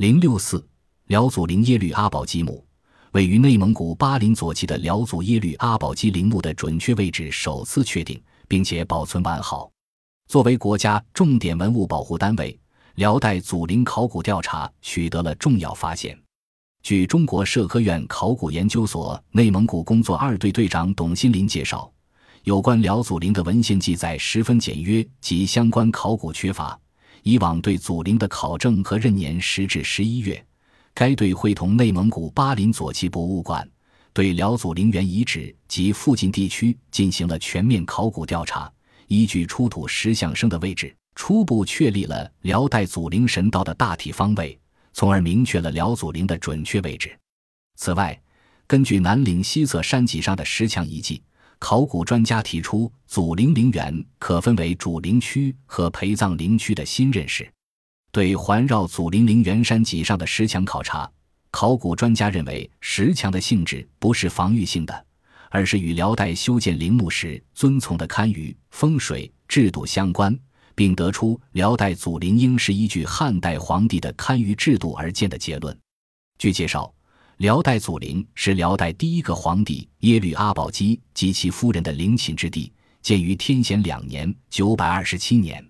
零六四，辽祖陵耶律阿保机墓，位于内蒙古巴林左旗的辽祖耶律阿保机陵墓的准确位置首次确定，并且保存完好。作为国家重点文物保护单位，辽代祖陵考古调查取得了重要发现。据中国社科院考古研究所内蒙古工作二队队长董新林介绍，有关辽祖陵的文献记载十分简约，及相关考古缺乏。以往对祖陵的考证和壬年时至十一月，该队会同内蒙古巴林左旗博物馆对辽祖陵园遗址及附近地区进行了全面考古调查。依据出土石像生的位置，初步确立了辽代祖陵神道的大体方位，从而明确了辽祖陵的准确位置。此外，根据南岭西侧山脊上的石墙遗迹，考古专家提出，祖陵陵园可分为主陵区和陪葬陵区的新认识。对环绕祖陵陵园山脊上的石墙考察，考古专家认为，石墙的性质不是防御性的。而是与辽代修建陵墓时遵从的堪舆风水制度相关，并得出辽代祖陵应是依据汉代皇帝的堪舆制度而建的结论。据介绍，辽代祖陵是辽代第一个皇帝耶律阿保机及其夫人的陵寝之地，建于天显两年（九百二十七年）。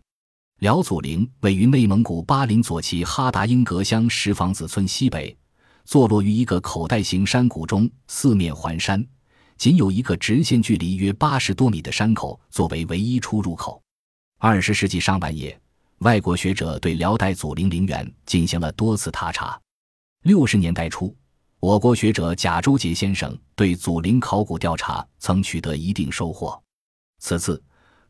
辽祖陵位于内蒙古巴林左旗哈达英格乡石坊子村西北，坐落于一个口袋形山谷中，四面环山。仅有一个直线距离约八十多米的山口作为唯一出入口。二十世纪上半叶，外国学者对辽代祖陵陵园进行了多次踏查。六十年代初，我国学者贾周杰先生对祖陵考古调查曾取得一定收获。此次，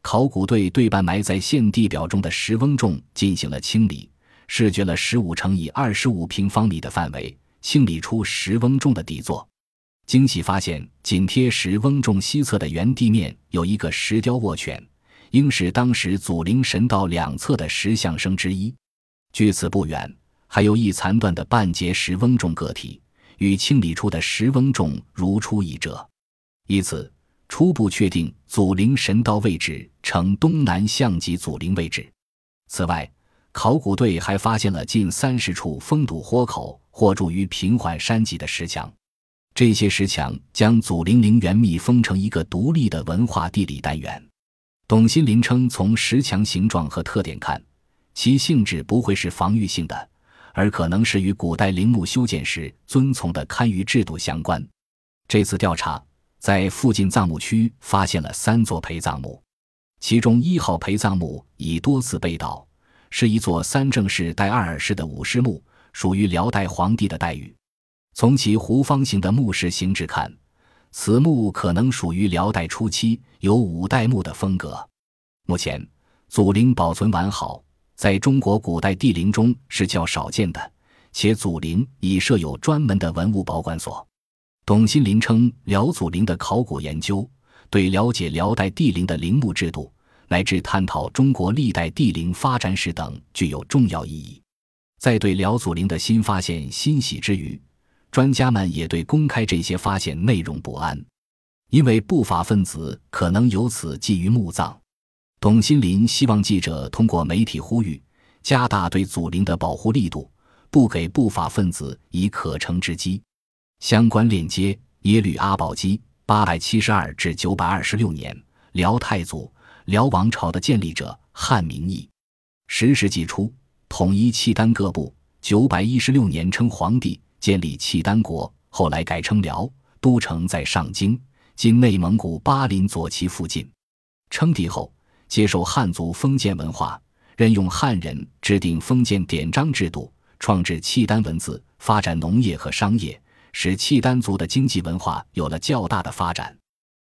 考古队对半埋在现地表中的石翁冢进行了清理，试掘了十五乘以二十五平方米的范围，清理出石翁冢的底座。惊喜发现，紧贴石翁冢西侧的原地面有一个石雕卧犬，应是当时祖陵神道两侧的石像生之一。距此不远，还有一残断的半截石翁仲个体，与清理出的石翁冢如出一辙，以此初步确定祖陵神道位置呈东南向极祖陵位置。此外，考古队还发现了近三十处封堵豁口或筑于平缓山脊的石墙。这些石墙将祖陵陵园密封成一个独立的文化地理单元。董新林称，从石墙形状和特点看，其性质不会是防御性的，而可能是与古代陵墓修建时遵从的堪舆制度相关。这次调查在附近葬墓区发现了三座陪葬墓，其中一号陪葬墓已多次被盗，是一座三正式带二耳式的武士墓，属于辽代皇帝的待遇。从其弧方形的墓室形制看，此墓可能属于辽代初期，有五代墓的风格。目前，祖陵保存完好，在中国古代帝陵中是较少见的，且祖陵已设有专门的文物保管所。董新林称，辽祖陵的考古研究对了解辽代帝陵的陵墓制度，乃至探讨中国历代帝陵发展史等具有重要意义。在对辽祖陵的新发现欣喜之余，专家们也对公开这些发现内容不安，因为不法分子可能由此觊觎墓葬。董新林希望记者通过媒体呼吁，加大对祖陵的保护力度，不给不法分子以可乘之机。相关链接：耶律阿保机，八百七十二至九百二十六年，辽太祖，辽王朝的建立者，汉名义。十世纪初，统一契丹各部，九百一十六年称皇帝。建立契丹国，后来改称辽，都城在上京，今内蒙古巴林左旗附近。称帝后，接受汉族封建文化，任用汉人制定封建典章制度，创制契丹文字，发展农业和商业，使契丹族的经济文化有了较大的发展。